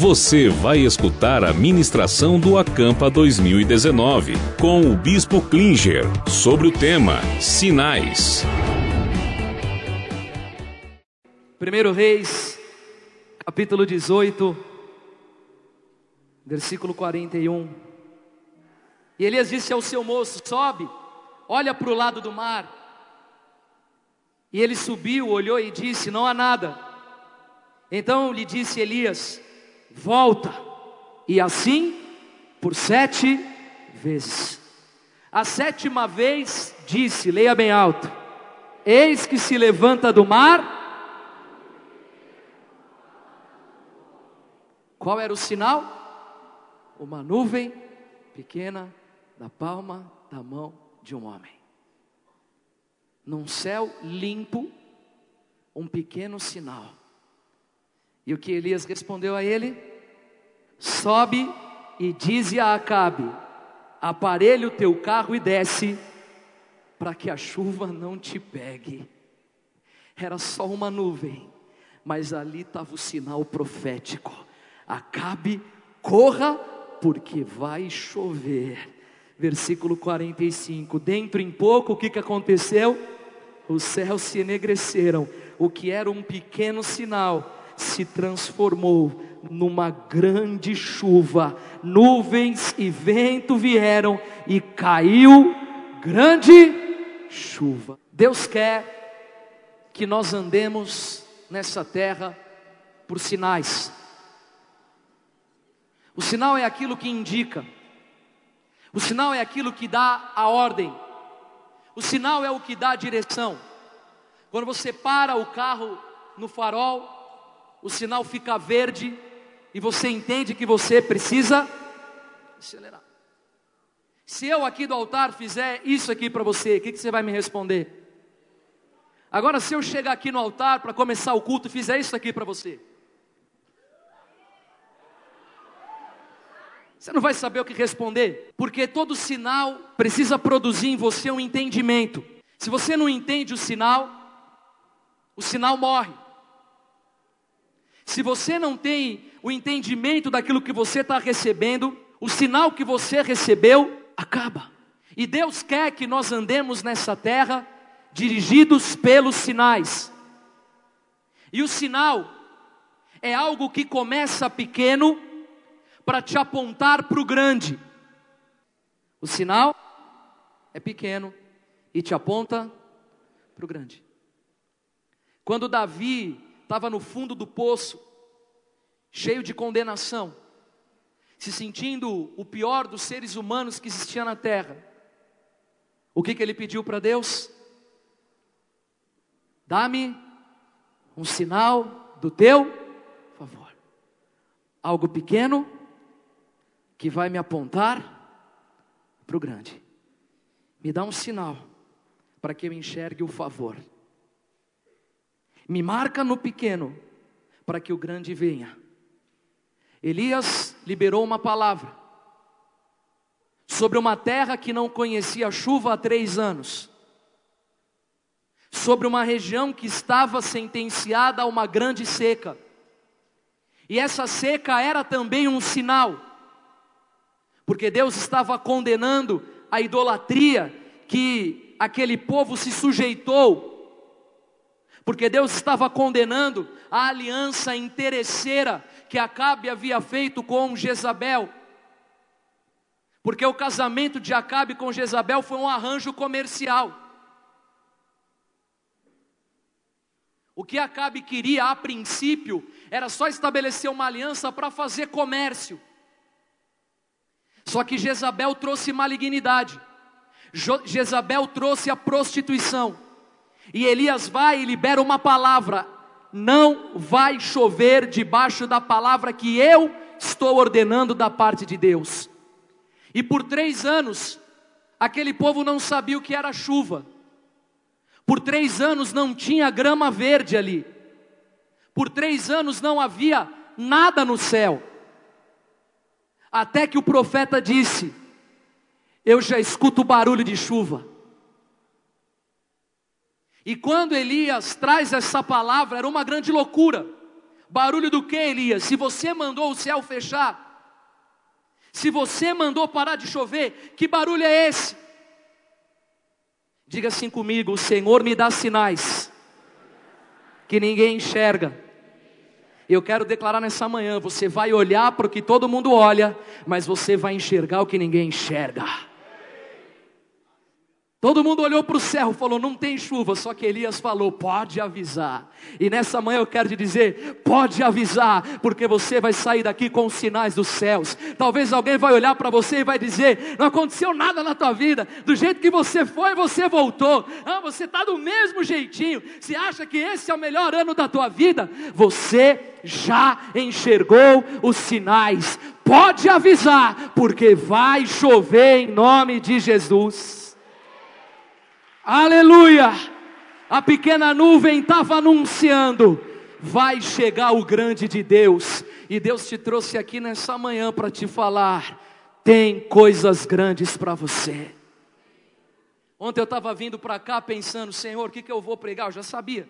Você vai escutar a ministração do Acampa 2019 com o Bispo Klinger sobre o tema Sinais. 1 Reis, capítulo 18, versículo 41. E Elias disse ao seu moço: Sobe, olha para o lado do mar. E ele subiu, olhou e disse: Não há nada. Então lhe disse Elias: volta. E assim por sete vezes. A sétima vez disse, leia bem alto: Eis que se levanta do mar. Qual era o sinal? Uma nuvem pequena da palma da mão de um homem. Num céu limpo, um pequeno sinal. E o que Elias respondeu a ele? Sobe e dize a Acabe: aparelhe o teu carro e desce, para que a chuva não te pegue. Era só uma nuvem, mas ali estava o sinal profético. Acabe, corra, porque vai chover. Versículo 45. Dentro em pouco, o que, que aconteceu? Os céus se enegreceram, o que era um pequeno sinal se transformou numa grande chuva, nuvens e vento vieram e caiu grande chuva. Deus quer que nós andemos nessa terra por sinais. O sinal é aquilo que indica, o sinal é aquilo que dá a ordem, o sinal é o que dá a direção. Quando você para o carro no farol, o sinal fica verde e você entende que você precisa acelerar. Se eu aqui do altar fizer isso aqui para você, o que, que você vai me responder? Agora, se eu chegar aqui no altar para começar o culto e fizer isso aqui para você, você não vai saber o que responder, porque todo sinal precisa produzir em você um entendimento. Se você não entende o sinal, o sinal morre. Se você não tem o entendimento daquilo que você está recebendo, o sinal que você recebeu acaba. E Deus quer que nós andemos nessa terra dirigidos pelos sinais. E o sinal é algo que começa pequeno para te apontar para o grande. O sinal é pequeno e te aponta para o grande. Quando Davi estava no fundo do poço, cheio de condenação, se sentindo o pior dos seres humanos que existia na terra. O que, que ele pediu para Deus? Dá-me um sinal do teu favor. Algo pequeno que vai me apontar para o grande. Me dá um sinal para que eu enxergue o favor. Me marca no pequeno, para que o grande venha. Elias liberou uma palavra sobre uma terra que não conhecia chuva há três anos, sobre uma região que estava sentenciada a uma grande seca, e essa seca era também um sinal, porque Deus estava condenando a idolatria que aquele povo se sujeitou porque Deus estava condenando a aliança interesseira que Acabe havia feito com Jezabel. Porque o casamento de Acabe com Jezabel foi um arranjo comercial. O que Acabe queria a princípio era só estabelecer uma aliança para fazer comércio. Só que Jezabel trouxe malignidade. Jezabel trouxe a prostituição. E Elias vai e libera uma palavra: não vai chover debaixo da palavra que eu estou ordenando da parte de Deus. E por três anos, aquele povo não sabia o que era chuva. Por três anos não tinha grama verde ali. Por três anos não havia nada no céu. Até que o profeta disse: Eu já escuto o barulho de chuva. E quando Elias traz essa palavra, era uma grande loucura, Barulho do que, Elias? Se você mandou o céu fechar, se você mandou parar de chover, que barulho é esse? Diga assim comigo: o Senhor me dá sinais que ninguém enxerga. Eu quero declarar nessa manhã: você vai olhar para o que todo mundo olha, mas você vai enxergar o que ninguém enxerga. Todo mundo olhou para o céu, falou: não tem chuva, só que Elias falou: pode avisar. E nessa manhã eu quero te dizer: pode avisar, porque você vai sair daqui com os sinais dos céus. Talvez alguém vai olhar para você e vai dizer: não aconteceu nada na tua vida, do jeito que você foi, você voltou. Ah, você está do mesmo jeitinho. Você acha que esse é o melhor ano da tua vida? Você já enxergou os sinais. Pode avisar, porque vai chover em nome de Jesus. Aleluia! A pequena nuvem estava anunciando: vai chegar o grande de Deus. E Deus te trouxe aqui nessa manhã para te falar: tem coisas grandes para você. Ontem eu estava vindo para cá pensando, Senhor, o que, que eu vou pregar? Eu já sabia.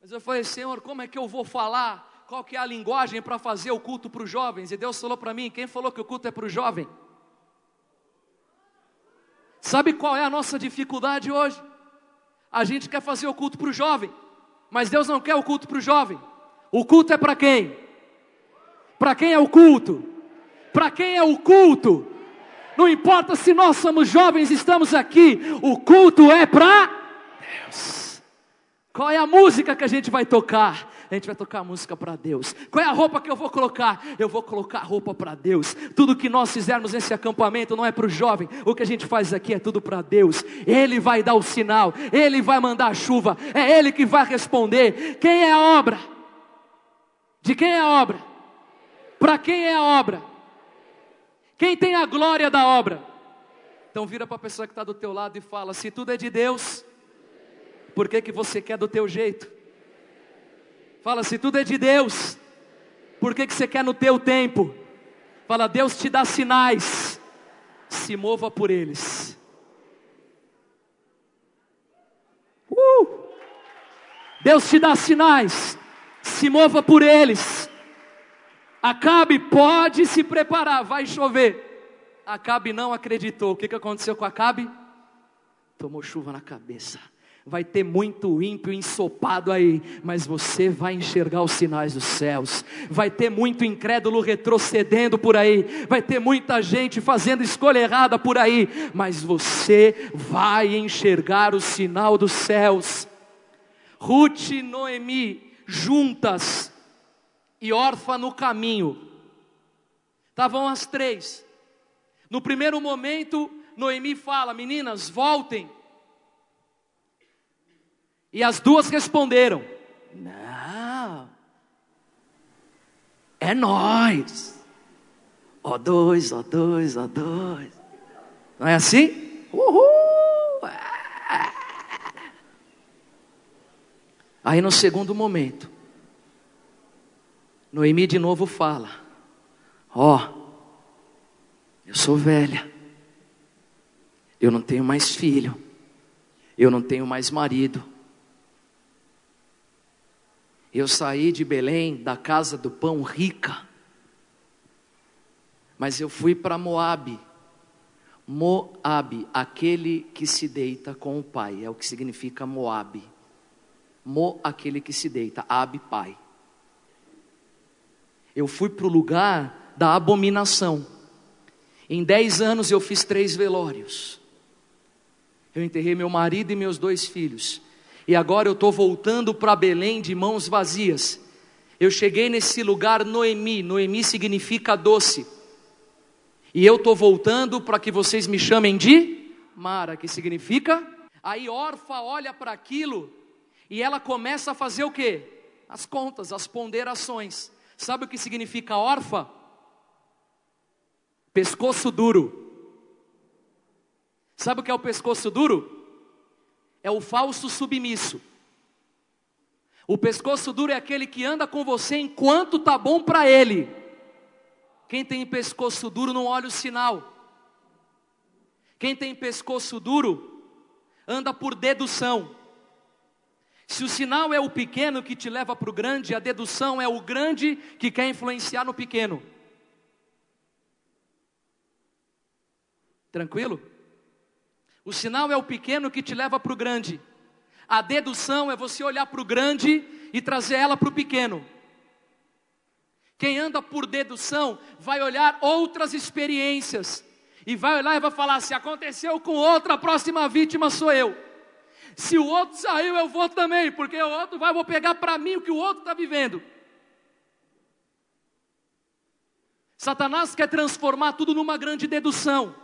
Mas eu falei, Senhor, como é que eu vou falar? Qual que é a linguagem para fazer o culto para os jovens? E Deus falou para mim, quem falou que o culto é para o jovem? Sabe qual é a nossa dificuldade hoje? A gente quer fazer o culto para o jovem, mas Deus não quer o culto para o jovem. O culto é para quem? Para quem é o culto? Para quem é o culto? Não importa se nós somos jovens, estamos aqui, o culto é para Deus. Qual é a música que a gente vai tocar? A gente vai tocar música para Deus. Qual é a roupa que eu vou colocar? Eu vou colocar roupa para Deus. Tudo que nós fizermos nesse acampamento não é para o jovem, o que a gente faz aqui é tudo para Deus. Ele vai dar o sinal, ele vai mandar a chuva, é ele que vai responder. Quem é a obra? De quem é a obra? Para quem é a obra? Quem tem a glória da obra? Então vira para a pessoa que está do teu lado e fala: se tudo é de Deus, por que, que você quer do teu jeito? Fala, se tudo é de Deus, por que, que você quer no teu tempo? Fala, Deus te dá sinais, se mova por eles. Uh! Deus te dá sinais, se mova por eles. Acabe, pode se preparar, vai chover. Acabe não acreditou. O que, que aconteceu com Acabe? Tomou chuva na cabeça vai ter muito ímpio ensopado aí, mas você vai enxergar os sinais dos céus. Vai ter muito incrédulo retrocedendo por aí, vai ter muita gente fazendo escolha errada por aí, mas você vai enxergar o sinal dos céus. Ruth e Noemi juntas e órfã no caminho. Estavam as três. No primeiro momento, Noemi fala: Meninas, voltem e as duas responderam: Não, é nós. Ó dois, ó dois, ó dois. Não é assim? Uhul! Aí no segundo momento, Noemi de novo fala: Ó, oh, eu sou velha, eu não tenho mais filho, eu não tenho mais marido, eu saí de Belém, da casa do pão rica, mas eu fui para Moabe. Moabe, aquele que se deita com o pai, é o que significa Moabe. Mo, aquele que se deita, Ab, pai. Eu fui para o lugar da abominação. Em dez anos eu fiz três velórios. Eu enterrei meu marido e meus dois filhos e agora eu estou voltando para Belém de mãos vazias. Eu cheguei nesse lugar Noemi, Noemi significa doce. E eu estou voltando para que vocês me chamem de Mara, que significa. Aí Orfa olha para aquilo e ela começa a fazer o que? As contas, as ponderações. Sabe o que significa Orfa? Pescoço duro. Sabe o que é o pescoço duro? É o falso submisso. O pescoço duro é aquele que anda com você enquanto tá bom para ele. Quem tem pescoço duro não olha o sinal. Quem tem pescoço duro anda por dedução. Se o sinal é o pequeno que te leva para o grande, a dedução é o grande que quer influenciar no pequeno. Tranquilo? O sinal é o pequeno que te leva para o grande. A dedução é você olhar para o grande e trazer ela para o pequeno. Quem anda por dedução vai olhar outras experiências e vai olhar e vai falar: se aconteceu com outro, a próxima vítima sou eu. Se o outro saiu, eu vou também, porque o outro vai, vou pegar para mim o que o outro está vivendo. Satanás quer transformar tudo numa grande dedução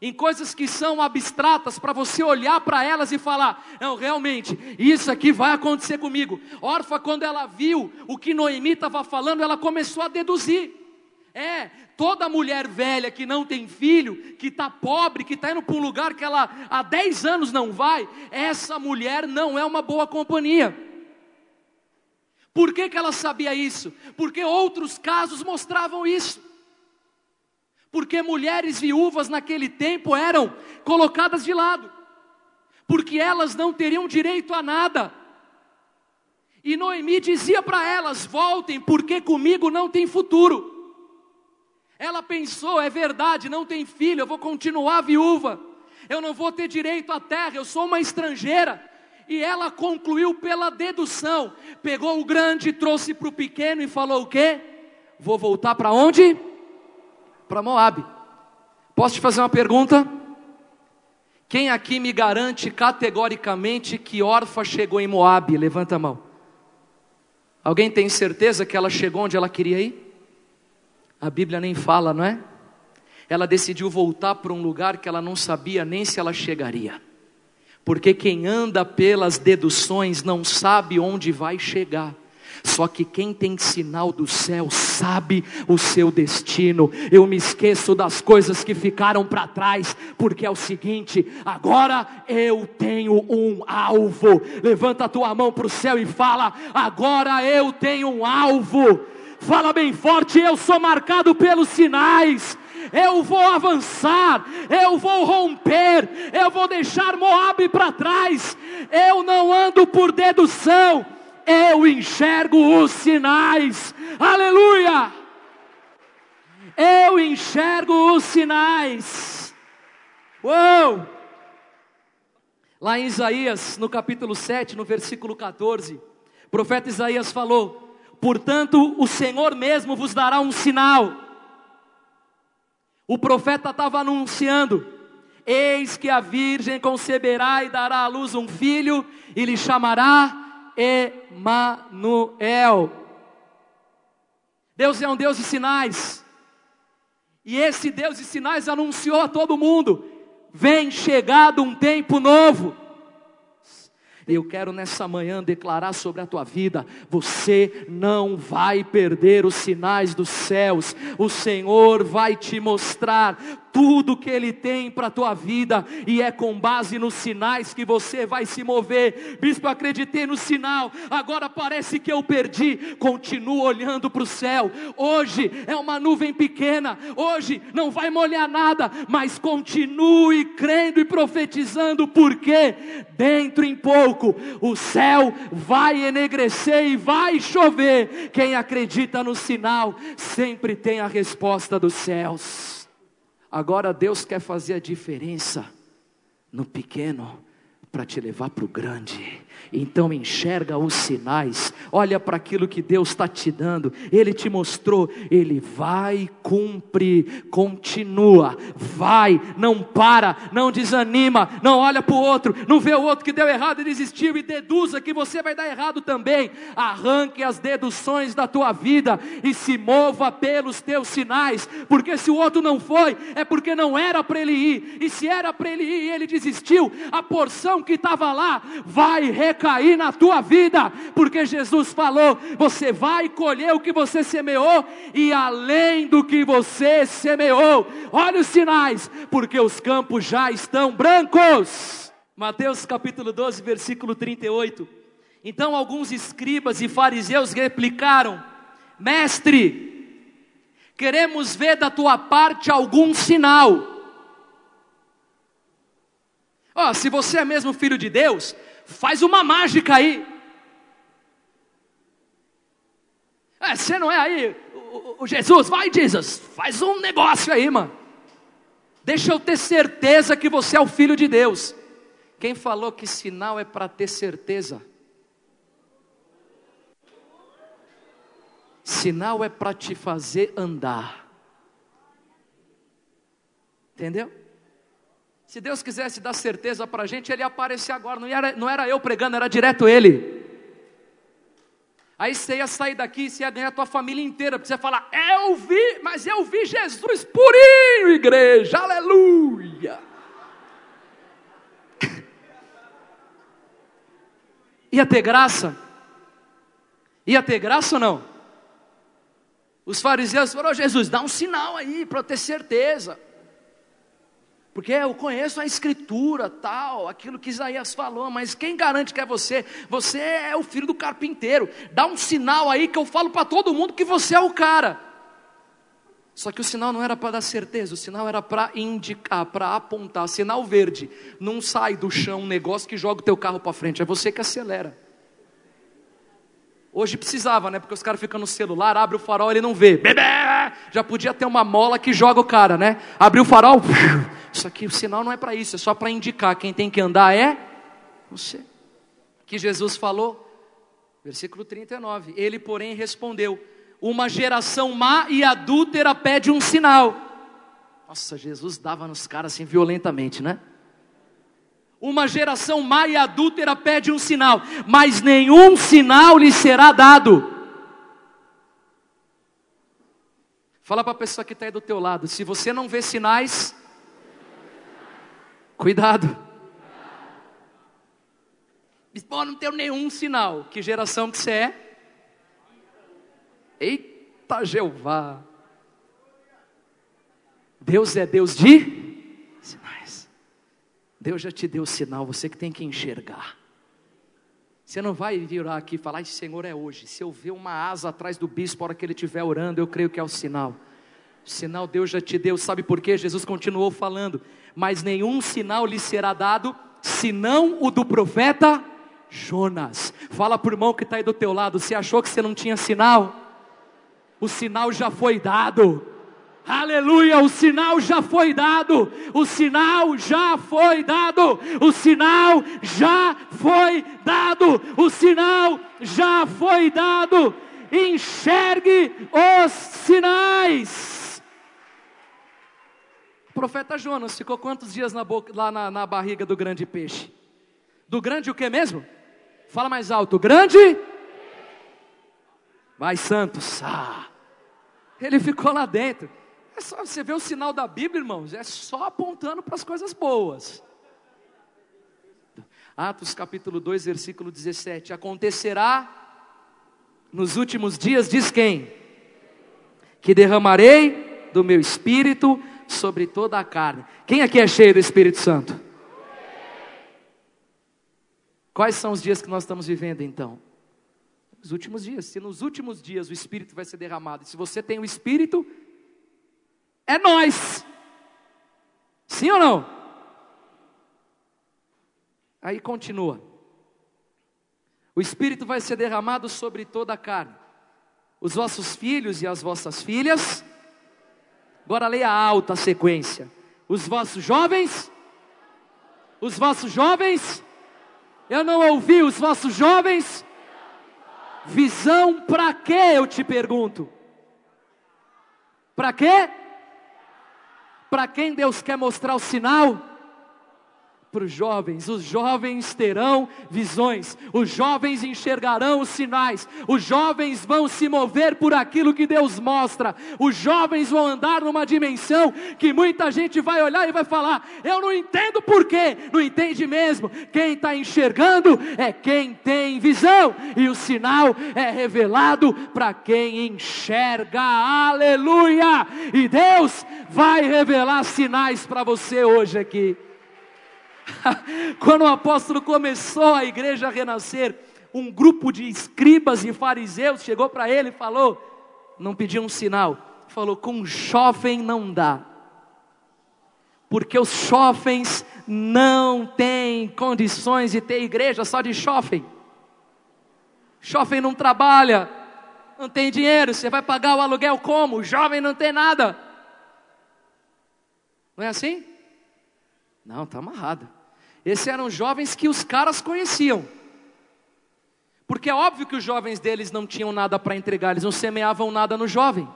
em coisas que são abstratas, para você olhar para elas e falar: não, realmente, isso aqui vai acontecer comigo. Orfa, quando ela viu o que Noemi estava falando, ela começou a deduzir. É, toda mulher velha que não tem filho, que está pobre, que está indo para um lugar que ela há 10 anos não vai, essa mulher não é uma boa companhia. Por que, que ela sabia isso? Porque outros casos mostravam isso porque mulheres viúvas naquele tempo eram colocadas de lado, porque elas não teriam direito a nada. E Noemi dizia para elas: voltem, porque comigo não tem futuro. Ela pensou: é verdade, não tem filho, eu vou continuar viúva, eu não vou ter direito à terra, eu sou uma estrangeira. E ela concluiu pela dedução: pegou o grande, trouxe para o pequeno e falou o quê? Vou voltar para onde? Para Moab. Posso te fazer uma pergunta? Quem aqui me garante categoricamente que Orfa chegou em Moab? Levanta a mão. Alguém tem certeza que ela chegou onde ela queria ir? A Bíblia nem fala, não é? Ela decidiu voltar para um lugar que ela não sabia nem se ela chegaria. Porque quem anda pelas deduções não sabe onde vai chegar. Só que quem tem sinal do céu sabe o seu destino. Eu me esqueço das coisas que ficaram para trás, porque é o seguinte: agora eu tenho um alvo. Levanta a tua mão para o céu e fala: agora eu tenho um alvo. Fala bem forte: eu sou marcado pelos sinais eu vou avançar, eu vou romper, eu vou deixar Moabe para trás, eu não ando por dedução, eu enxergo os sinais, aleluia! Eu enxergo os sinais, uou! Lá em Isaías, no capítulo 7, no versículo 14, o profeta Isaías falou: Portanto, o Senhor mesmo vos dará um sinal. O profeta estava anunciando: Eis que a virgem conceberá e dará à luz um filho, e lhe chamará Emanuel. Deus é um Deus de sinais. E esse Deus de sinais anunciou a todo mundo: vem chegado um tempo novo. Eu quero nessa manhã declarar sobre a tua vida: você não vai perder os sinais dos céus, o Senhor vai te mostrar tudo que Ele tem para a tua vida, e é com base nos sinais que você vai se mover. Bispo, acreditei no sinal, agora parece que eu perdi. Continuo olhando para o céu. Hoje é uma nuvem pequena, hoje não vai molhar nada, mas continue crendo e profetizando, porque dentro em pouco o céu vai enegrecer e vai chover. Quem acredita no sinal sempre tem a resposta dos céus. Agora Deus quer fazer a diferença no pequeno para te levar para o grande. Então enxerga os sinais, olha para aquilo que Deus está te dando, Ele te mostrou, Ele vai cumprir, continua, vai, não para, não desanima, não olha para o outro, não vê o outro que deu errado e desistiu e deduza que você vai dar errado também. Arranque as deduções da tua vida e se mova pelos teus sinais, porque se o outro não foi, é porque não era para ele ir, e se era para ele ir e ele desistiu, a porção que estava lá vai recair na tua vida, porque Jesus falou: você vai colher o que você semeou e além do que você semeou. Olha os sinais, porque os campos já estão brancos. Mateus capítulo 12, versículo 38. Então alguns escribas e fariseus replicaram: Mestre, queremos ver da tua parte algum sinal. Ó, oh, se você é mesmo filho de Deus, Faz uma mágica aí. É, você não é aí, o, o Jesus, vai Jesus, faz um negócio aí, mano. Deixa eu ter certeza que você é o filho de Deus. Quem falou que sinal é para ter certeza? Sinal é para te fazer andar. Entendeu? Se Deus quisesse dar certeza para a gente, Ele ia aparecer agora. Não era, não era eu pregando, era direto Ele. Aí você ia sair daqui, você ia ganhar a tua família inteira, porque você ia falar, eu vi, mas eu vi Jesus purinho, igreja, aleluia. Ia ter graça? Ia ter graça ou não? Os fariseus falaram, oh, Jesus, dá um sinal aí para eu ter certeza. Porque eu conheço a escritura, tal, aquilo que Isaías falou, mas quem garante que é você? Você é o filho do carpinteiro. Dá um sinal aí que eu falo para todo mundo que você é o cara. Só que o sinal não era para dar certeza, o sinal era para indicar, para apontar. Sinal verde. Não sai do chão um negócio que joga o teu carro para frente, é você que acelera. Hoje precisava, né? Porque os caras ficam no celular, abre o farol, ele não vê. Já podia ter uma mola que joga o cara, né? Abriu o farol, isso aqui, o sinal não é para isso, é só para indicar quem tem que andar é você. Que Jesus falou, versículo 39. Ele, porém, respondeu: Uma geração má e adúltera pede um sinal. Nossa, Jesus dava nos caras assim violentamente, né? Uma geração má e adúltera pede um sinal, mas nenhum sinal lhe será dado. Fala para a pessoa que está aí do teu lado, se você não vê sinais, cuidado. Pô, não tenho nenhum sinal. Que geração que você é? Eita Jeová. Deus é Deus de Deus já te deu sinal, você que tem que enxergar. Você não vai virar aqui e falar, Senhor, é hoje. Se eu ver uma asa atrás do bispo, a hora que ele estiver orando, eu creio que é o sinal. Sinal Deus já te deu, sabe por quê? Jesus continuou falando, mas nenhum sinal lhe será dado, senão o do profeta Jonas. Fala para o irmão que está aí do teu lado, você achou que você não tinha sinal? O sinal já foi dado. Aleluia, o sinal já foi dado, o sinal já foi dado, o sinal já foi dado, o sinal já foi dado. Enxergue os sinais. Profeta Jonas ficou quantos dias na boca, lá na, na barriga do grande peixe? Do grande o que mesmo? Fala mais alto, grande? Vai, Santos. Ah, ele ficou lá dentro. É só você vê o sinal da Bíblia, irmãos, é só apontando para as coisas boas. Atos capítulo 2, versículo 17: Acontecerá nos últimos dias, diz quem? Que derramarei do meu espírito sobre toda a carne. Quem aqui é cheio do Espírito Santo? Quais são os dias que nós estamos vivendo então? Os últimos dias. Se nos últimos dias o Espírito vai ser derramado, se você tem o Espírito, é nós. Sim ou não? Aí continua. O Espírito vai ser derramado sobre toda a carne. Os vossos filhos e as vossas filhas. Agora leia a alta sequência. Os vossos jovens. Os vossos jovens. Eu não ouvi os vossos jovens. Visão para quê? Eu te pergunto. Para quê? Para quem Deus quer mostrar o sinal? Para os jovens, os jovens terão visões, os jovens enxergarão os sinais, os jovens vão se mover por aquilo que Deus mostra, os jovens vão andar numa dimensão que muita gente vai olhar e vai falar: Eu não entendo por quê, não entende mesmo. Quem está enxergando é quem tem visão, e o sinal é revelado para quem enxerga, aleluia! E Deus vai revelar sinais para você hoje aqui. Quando o apóstolo começou a igreja a renascer, um grupo de escribas e fariseus chegou para ele e falou: não pediu um sinal, falou: com jovem não dá, porque os jovens não tem condições de ter igreja só de shopping. Shopping não trabalha, não tem dinheiro, você vai pagar o aluguel como? Jovem não tem nada. Não é assim? Não, está amarrado. Esses eram jovens que os caras conheciam. Porque é óbvio que os jovens deles não tinham nada para entregar, eles não semeavam nada no jovem.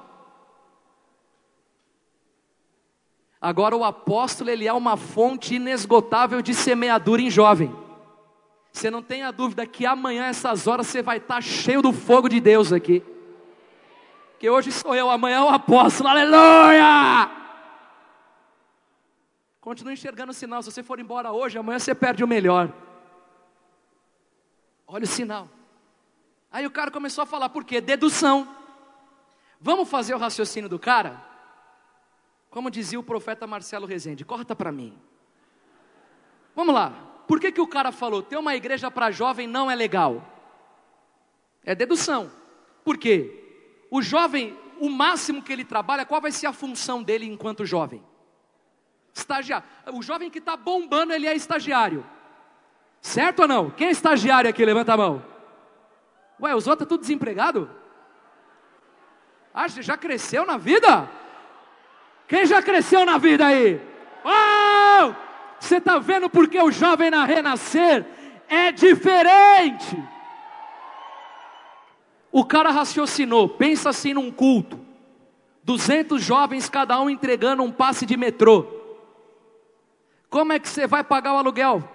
Agora o apóstolo ele é uma fonte inesgotável de semeadura em jovem. Você não tenha dúvida que amanhã essas horas você vai estar cheio do fogo de Deus aqui. Que hoje sou eu, amanhã é o apóstolo. Aleluia! Continue enxergando o sinal. Se você for embora hoje, amanhã você perde o melhor. Olha o sinal. Aí o cara começou a falar, por quê? Dedução. Vamos fazer o raciocínio do cara? Como dizia o profeta Marcelo Rezende, corta para mim. Vamos lá. Por que, que o cara falou, ter uma igreja para jovem não é legal? É dedução. Por quê? O jovem, o máximo que ele trabalha, qual vai ser a função dele enquanto jovem? Estagiário. O jovem que está bombando, ele é estagiário. Certo ou não? Quem é estagiário aqui? Levanta a mão. Ué, os outros tudo desempregado? Ah, já cresceu na vida? Quem já cresceu na vida aí? Oh! Você está vendo porque o jovem na renascer é diferente. O cara raciocinou, pensa assim num culto. 200 jovens, cada um entregando um passe de metrô. Como é que você vai pagar o aluguel?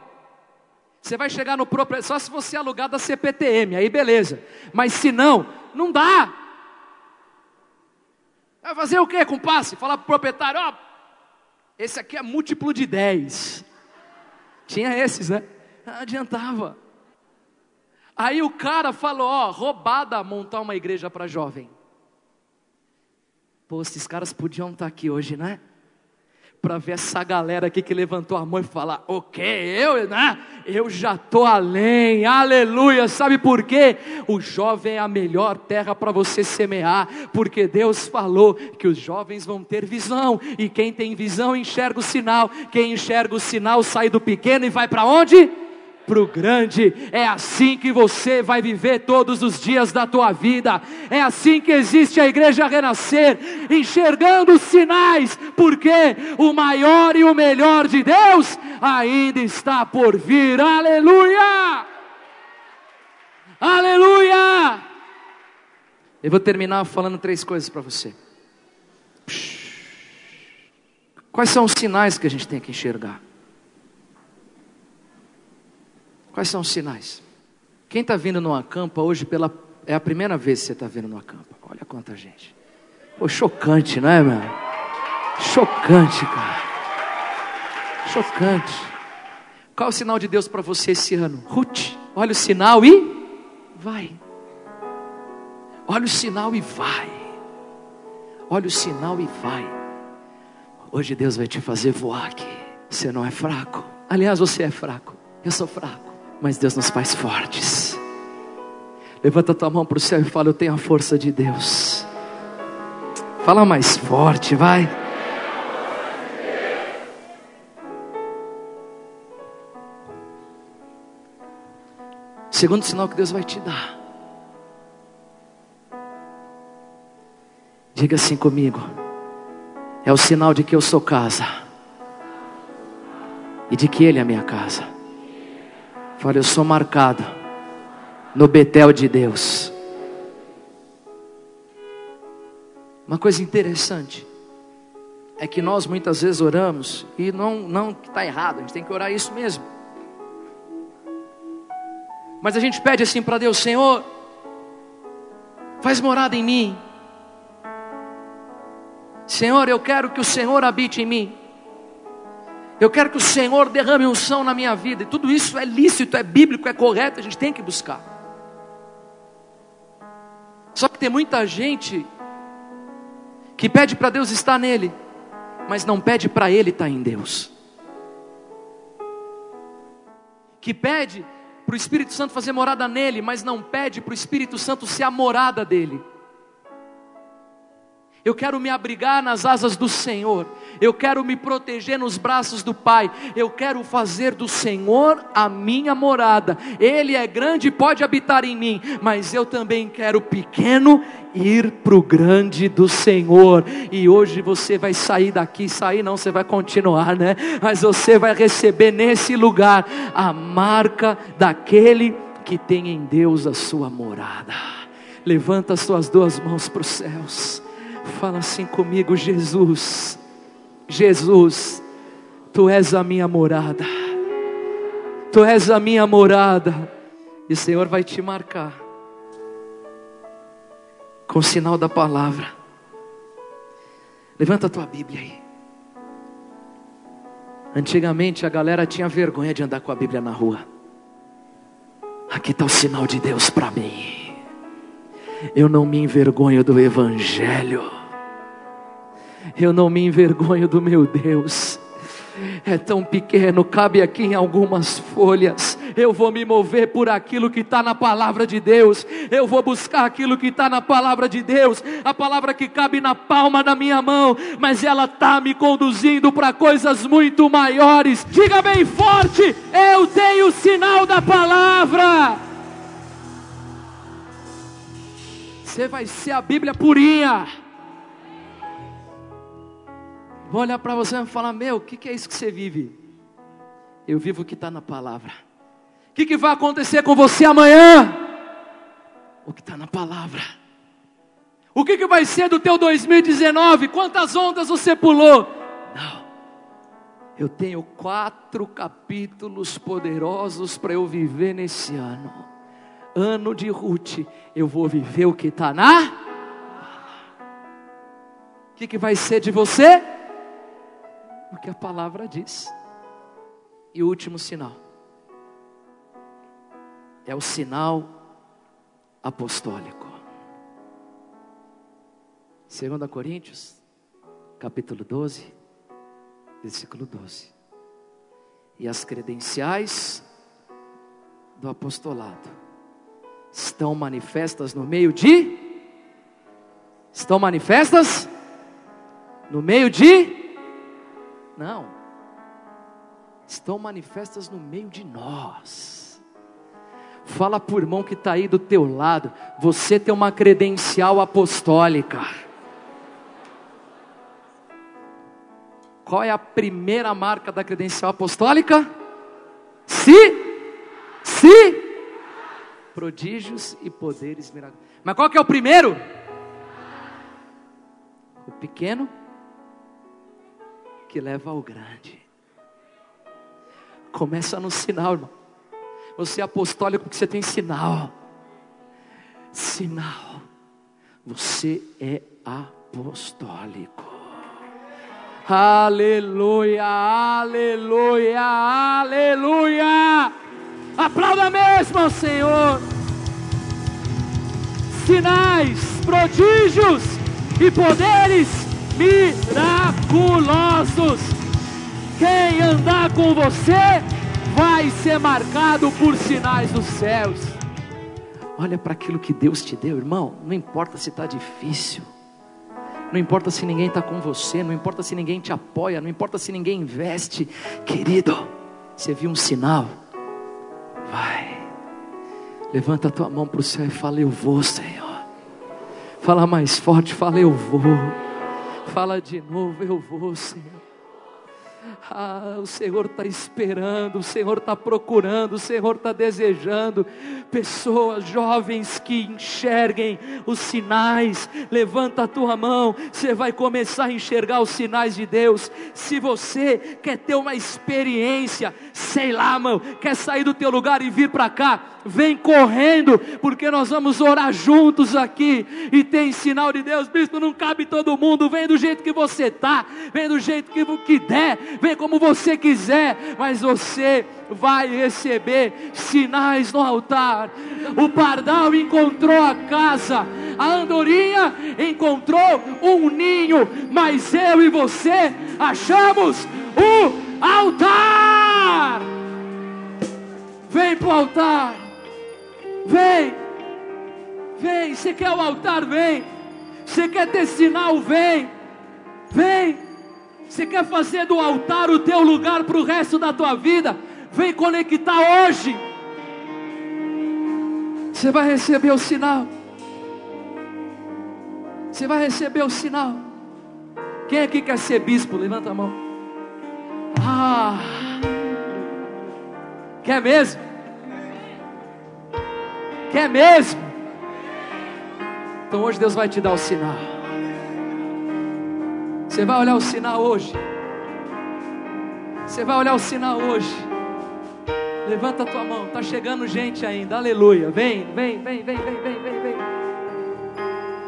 Você vai chegar no próprio, só se você alugar da CPTM, aí beleza. Mas se não, não dá. Vai fazer o que com passe? Falar para o proprietário, ó, esse aqui é múltiplo de 10. Tinha esses, né? Não adiantava. Aí o cara falou, ó, roubada montar uma igreja para jovem. Pô, esses caras podiam estar tá aqui hoje, né? Para ver essa galera aqui que levantou a mão e falar: O que? Eu, né? Eu já estou além, aleluia. Sabe por quê? O jovem é a melhor terra para você semear, porque Deus falou que os jovens vão ter visão, e quem tem visão enxerga o sinal, quem enxerga o sinal sai do pequeno e vai para onde? Para o grande. É assim que você vai viver todos os dias da tua vida. É assim que existe a igreja renascer, enxergando sinais, porque o maior e o melhor de Deus ainda está por vir. Aleluia! Aleluia! Eu vou terminar falando três coisas para você. Quais são os sinais que a gente tem que enxergar? Quais são os sinais? Quem está vindo no acampa hoje pela é a primeira vez que você está vindo no acampa. Olha quanta gente. Pô, chocante, não é, meu? Chocante, cara. Chocante. Qual o sinal de Deus para você esse ano? Ruth, olha o sinal e vai. Olha o sinal e vai. Olha o sinal e vai. Hoje Deus vai te fazer voar aqui. Você não é fraco. Aliás, você é fraco. Eu sou fraco mas Deus nos faz fortes. Levanta tua mão para o céu e fala: Eu tenho a força de Deus. Fala mais forte, vai. Segundo sinal que Deus vai te dar. Diga assim comigo. É o sinal de que eu sou casa. E de que Ele é a minha casa. Fala, eu sou marcado no Betel de Deus. Uma coisa interessante é que nós muitas vezes oramos e não não está errado, a gente tem que orar isso mesmo. Mas a gente pede assim para Deus, Senhor, faz morada em mim. Senhor, eu quero que o Senhor habite em mim. Eu quero que o Senhor derrame unção na minha vida. E tudo isso é lícito, é bíblico, é correto, a gente tem que buscar. Só que tem muita gente que pede para Deus estar nele, mas não pede para ele estar em Deus. Que pede para o Espírito Santo fazer morada nele, mas não pede para o Espírito Santo ser a morada dele. Eu quero me abrigar nas asas do Senhor. Eu quero me proteger nos braços do Pai. Eu quero fazer do Senhor a minha morada. Ele é grande e pode habitar em mim, mas eu também quero pequeno ir para o grande do Senhor. E hoje você vai sair daqui, sair não, você vai continuar, né? Mas você vai receber nesse lugar a marca daquele que tem em Deus a sua morada. Levanta as suas duas mãos para os céus. Fala assim comigo, Jesus. Jesus, tu és a minha morada. Tu és a minha morada. E o Senhor vai te marcar com o sinal da palavra. Levanta a tua Bíblia aí. Antigamente a galera tinha vergonha de andar com a Bíblia na rua. Aqui está o sinal de Deus para mim. Eu não me envergonho do Evangelho eu não me envergonho do meu Deus. É tão pequeno, cabe aqui em algumas folhas. Eu vou me mover por aquilo que está na palavra de Deus. Eu vou buscar aquilo que está na palavra de Deus. A palavra que cabe na palma da minha mão. Mas ela está me conduzindo para coisas muito maiores. Diga bem forte: Eu tenho o sinal da palavra. Você vai ser a Bíblia purinha. Vou olhar para você e falar: Meu, o que, que é isso que você vive? Eu vivo o que está na palavra. O que, que vai acontecer com você amanhã? O que está na palavra. O que, que vai ser do teu 2019? Quantas ondas você pulou? Não. Eu tenho quatro capítulos poderosos para eu viver nesse ano. Ano de Ruth, eu vou viver o que está na. O que, que vai ser de você? O que a palavra diz. E o último sinal é o sinal apostólico. 2 Coríntios, capítulo 12, versículo 12. E as credenciais do apostolado estão manifestas no meio de estão manifestas no meio de não. Estão manifestas no meio de nós. Fala o irmão que está aí do teu lado. Você tem uma credencial apostólica. Qual é a primeira marca da credencial apostólica? Se, se, prodígios e poderes miraculosos. Mas qual que é o primeiro? O pequeno que leva ao grande. Começa no sinal, irmão. Você é apostólico porque você tem sinal. Sinal. Você é apostólico. Aleluia, aleluia, aleluia. Aplauda mesmo Senhor. Sinais, prodígios e poderes miraculosos. Quem andar com você vai ser marcado por sinais dos céus. Olha para aquilo que Deus te deu, irmão. Não importa se está difícil, não importa se ninguém está com você, não importa se ninguém te apoia, não importa se ninguém investe, querido. Você viu um sinal? Vai, levanta a tua mão para o céu e fala: Eu vou, Senhor. Fala mais forte, fala: Eu vou. Fala de novo, eu vou, Senhor. Ah, o Senhor está esperando, o Senhor está procurando, o Senhor está desejando pessoas jovens que enxerguem os sinais. Levanta a tua mão, você vai começar a enxergar os sinais de Deus. Se você quer ter uma experiência, sei lá, mão, quer sair do teu lugar e vir para cá, vem correndo, porque nós vamos orar juntos aqui. E tem sinal de Deus, bispo, não cabe todo mundo. Vem do jeito que você está, vem do jeito que, que der, vem como você quiser, mas você vai receber sinais no altar. O pardal encontrou a casa, a andorinha encontrou um ninho, mas eu e você achamos o altar. Vem para o altar. Vem, vem. Você quer o altar? Vem. Você quer ter sinal? Vem, vem. Você quer fazer do altar o teu lugar para o resto da tua vida? Vem conectar hoje. Você vai receber o sinal. Você vai receber o sinal. Quem aqui quer ser bispo? Levanta a mão. Ah, quer mesmo? Quer mesmo? Então hoje Deus vai te dar o sinal. Você vai olhar o sinal hoje. Você vai olhar o sinal hoje. Levanta a tua mão. Tá chegando gente ainda. Aleluia. Vem, vem, vem, vem, vem, vem, vem, vem.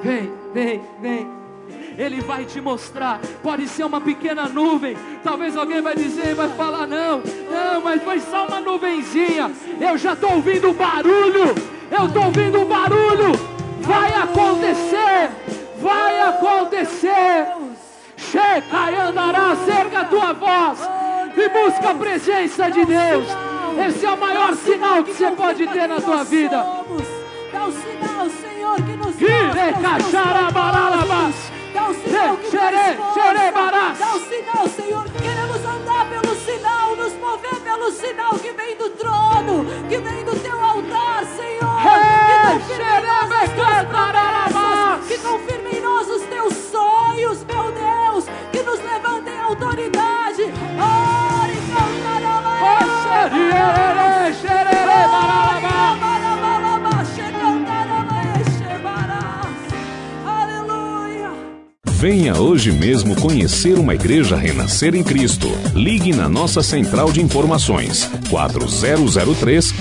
Vem, vem, vem. Ele vai te mostrar. Pode ser uma pequena nuvem. Talvez alguém vai dizer, vai falar não, não, mas foi só uma nuvenzinha. Eu já estou ouvindo barulho. Eu estou ouvindo barulho. Vai acontecer. Vai acontecer. Checa e andará, cerca a tua voz e busca a presença de Deus. Esse é o maior sinal que você pode ter na tua vida. Dá o sinal, Senhor, que nos Dá o sinal que Dá o sinal, Senhor. Queremos andar pelo sinal, nos mover pelo sinal que vem do trono, que vem do teu altar, Senhor. Que confirme em nós os teus autoridade. Venha hoje mesmo conhecer uma igreja renascer em Cristo. Ligue na nossa central de informações 4003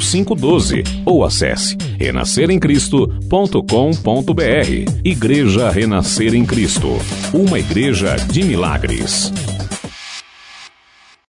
0512 ou acesse renasceremcristo.com.br. Igreja Renascer em Cristo. Uma igreja de milagres.